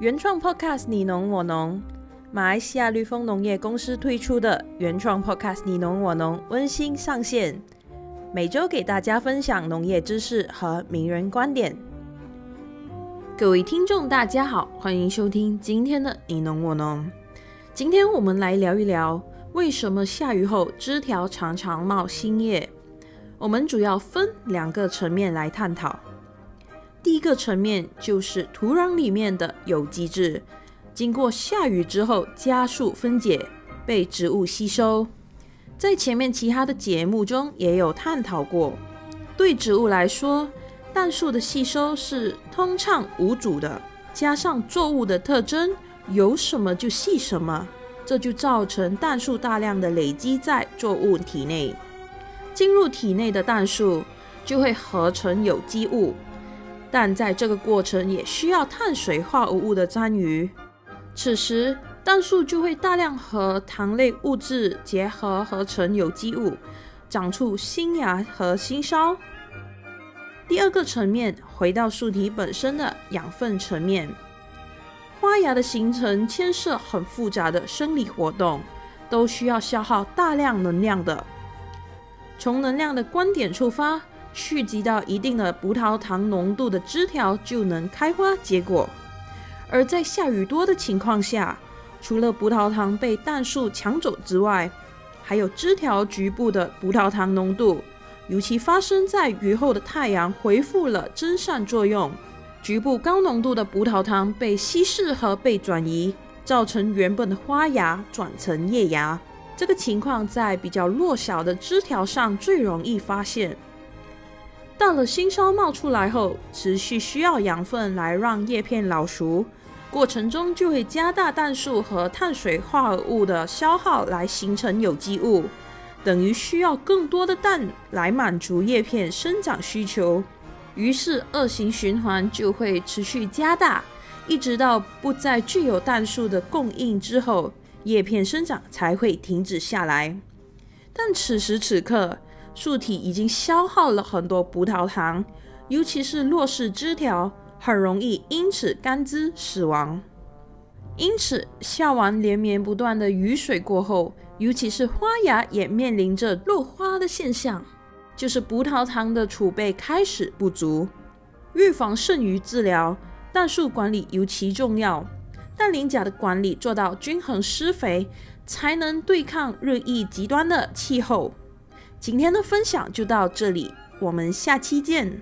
原创 Podcast 你农我农，马来西亚绿丰农业公司推出的原创 Podcast 你农我农温馨上线，每周给大家分享农业知识和名人观点。各位听众，大家好，欢迎收听今天的你农我农。今天我们来聊一聊，为什么下雨后枝条常常冒新叶。我们主要分两个层面来探讨。第一个层面就是土壤里面的有机质，经过下雨之后加速分解，被植物吸收。在前面其他的节目中也有探讨过。对植物来说，氮素的吸收是通畅无阻的，加上作物的特征，有什么就吸什么，这就造成氮素大量的累积在作物体内。进入体内的氮素就会合成有机物，但在这个过程也需要碳水化合物的参与。此时氮素就会大量和糖类物质结合，合成有机物，长出新芽和新梢。第二个层面，回到树体本身的养分层面，花芽的形成牵涉很复杂的生理活动，都需要消耗大量能量的。从能量的观点出发，蓄积到一定的葡萄糖浓度的枝条就能开花结果。而在下雨多的情况下，除了葡萄糖被氮素抢走之外，还有枝条局部的葡萄糖浓度，尤其发生在雨后的太阳恢复了蒸散作用，局部高浓度的葡萄糖被稀释和被转移，造成原本的花芽转成叶芽。这个情况在比较弱小的枝条上最容易发现。到了新梢冒出来后，持续需要养分来让叶片老熟，过程中就会加大氮素和碳水化合物的消耗来形成有机物，等于需要更多的氮来满足叶片生长需求，于是恶性循环就会持续加大，一直到不再具有氮素的供应之后。叶片生长才会停止下来，但此时此刻，树体已经消耗了很多葡萄糖，尤其是弱势枝条，很容易因此干枝死亡。因此，下完连绵不断的雨水过后，尤其是花芽也面临着落花的现象，就是葡萄糖的储备开始不足。预防胜于治疗，氮素管理尤其重要。氮磷钾的管理做到均衡施肥，才能对抗日益极端的气候。今天的分享就到这里，我们下期见。